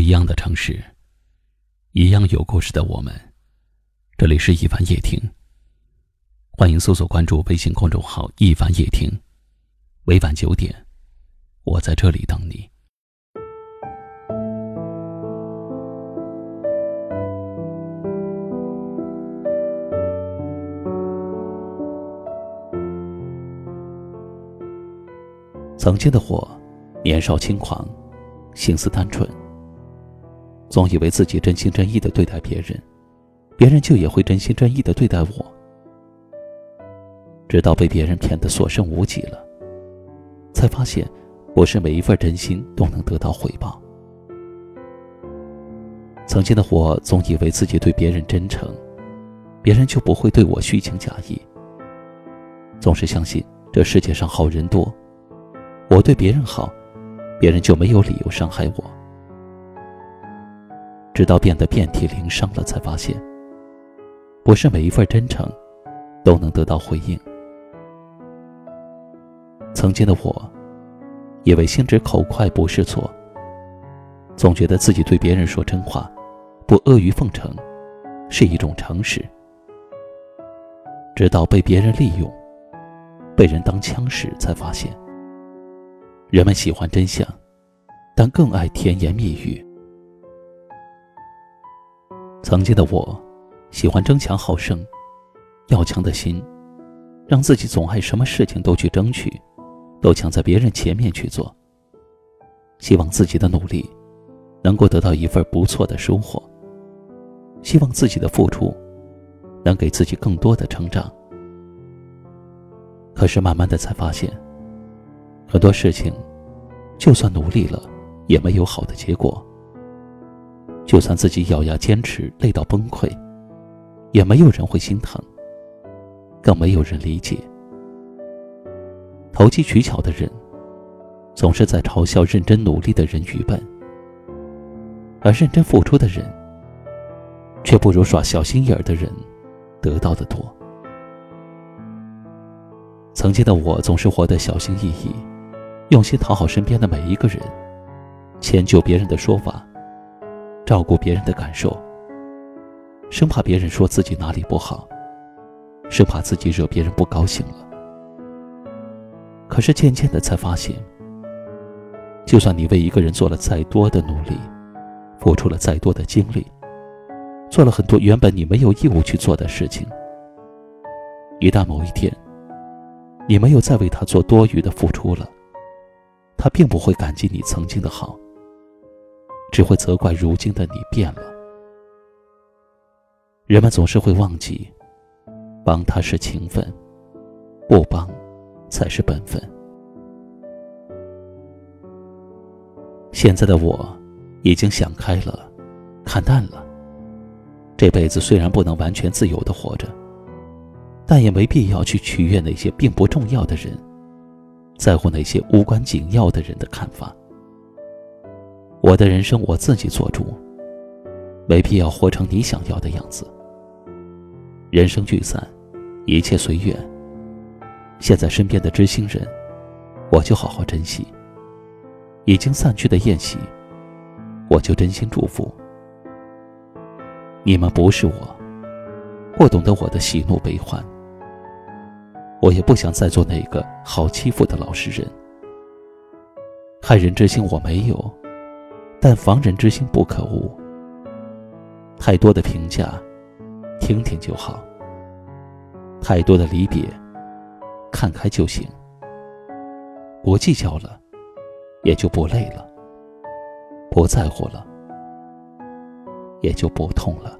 一样的城市，一样有故事的我们。这里是一凡夜听，欢迎搜索关注微信公众号“一凡夜听”。每晚九点，我在这里等你。曾经的我，年少轻狂，心思单纯。总以为自己真心真意的对待别人，别人就也会真心真意的对待我。直到被别人骗得所剩无几了，才发现，不是每一份真心都能得到回报。曾经的我总以为自己对别人真诚，别人就不会对我虚情假意。总是相信这世界上好人多，我对别人好，别人就没有理由伤害我。直到变得遍体鳞伤了，才发现，不是每一份真诚都能得到回应。曾经的我，以为心直口快不是错，总觉得自己对别人说真话，不阿谀奉承，是一种诚实。直到被别人利用，被人当枪使，才发现，人们喜欢真相，但更爱甜言蜜语。曾经的我，喜欢争强好胜，要强的心，让自己总爱什么事情都去争取，都抢在别人前面去做。希望自己的努力，能够得到一份不错的收获。希望自己的付出，能给自己更多的成长。可是慢慢的才发现，很多事情，就算努力了，也没有好的结果。就算自己咬牙坚持，累到崩溃，也没有人会心疼，更没有人理解。投机取巧的人，总是在嘲笑认真努力的人愚笨；而认真付出的人，却不如耍小心眼儿的人得到的多。曾经的我，总是活得小心翼翼，用心讨好身边的每一个人，迁就别人的说法。照顾别人的感受，生怕别人说自己哪里不好，生怕自己惹别人不高兴了。可是渐渐的才发现，就算你为一个人做了再多的努力，付出了再多的精力，做了很多原本你没有义务去做的事情，一旦某一天，你没有再为他做多余的付出了，他并不会感激你曾经的好。只会责怪如今的你变了。人们总是会忘记，帮他是情分，不帮才是本分。现在的我，已经想开了，看淡了。这辈子虽然不能完全自由的活着，但也没必要去取悦那些并不重要的人，在乎那些无关紧要的人的看法。我的人生我自己做主，没必要活成你想要的样子。人生聚散，一切随缘。现在身边的知心人，我就好好珍惜；已经散去的宴席，我就真心祝福。你们不是我，不懂得我的喜怒悲欢。我也不想再做那个好欺负的老实人。害人之心我没有。但防人之心不可无。太多的评价，听听就好；太多的离别，看开就行。不计较了，也就不累了；不在乎了，也就不痛了。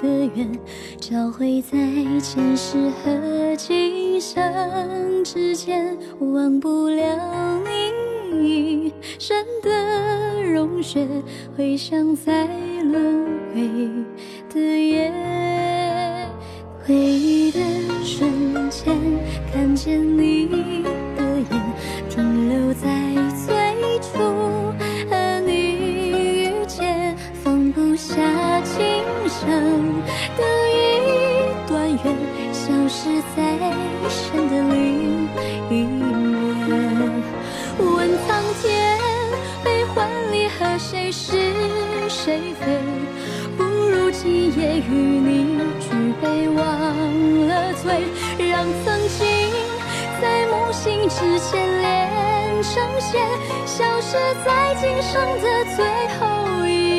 的缘，交汇在前世和今生之间，忘不了你。一生的融雪，回响在轮回的夜，回忆的瞬间，看见你。消失在生的另一面。问苍天，悲欢离合，谁是谁非？不如今夜与你举杯忘了醉，让曾经在梦醒之前连成线，消失在今生的最后一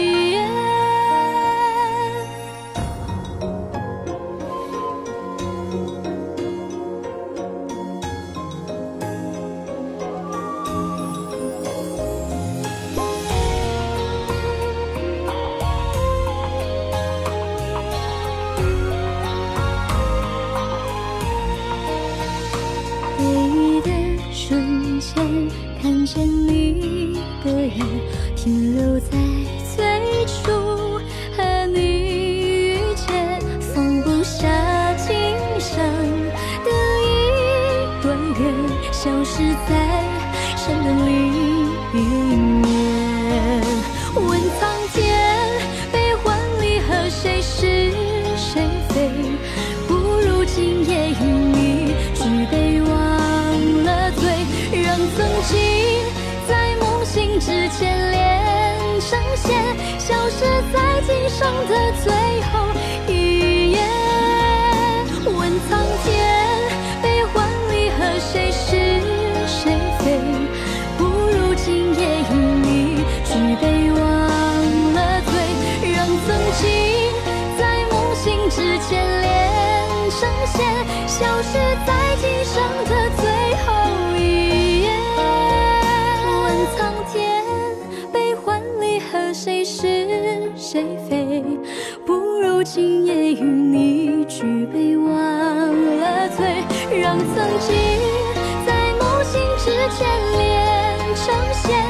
是在山的另一面。问苍天，悲欢离合，谁是谁非？不如今夜与你举杯忘了醉，让曾经。今生的最后一页问苍天悲欢离合谁是谁非？不如今夜与你举杯忘了醉让曾经在梦醒之前连成线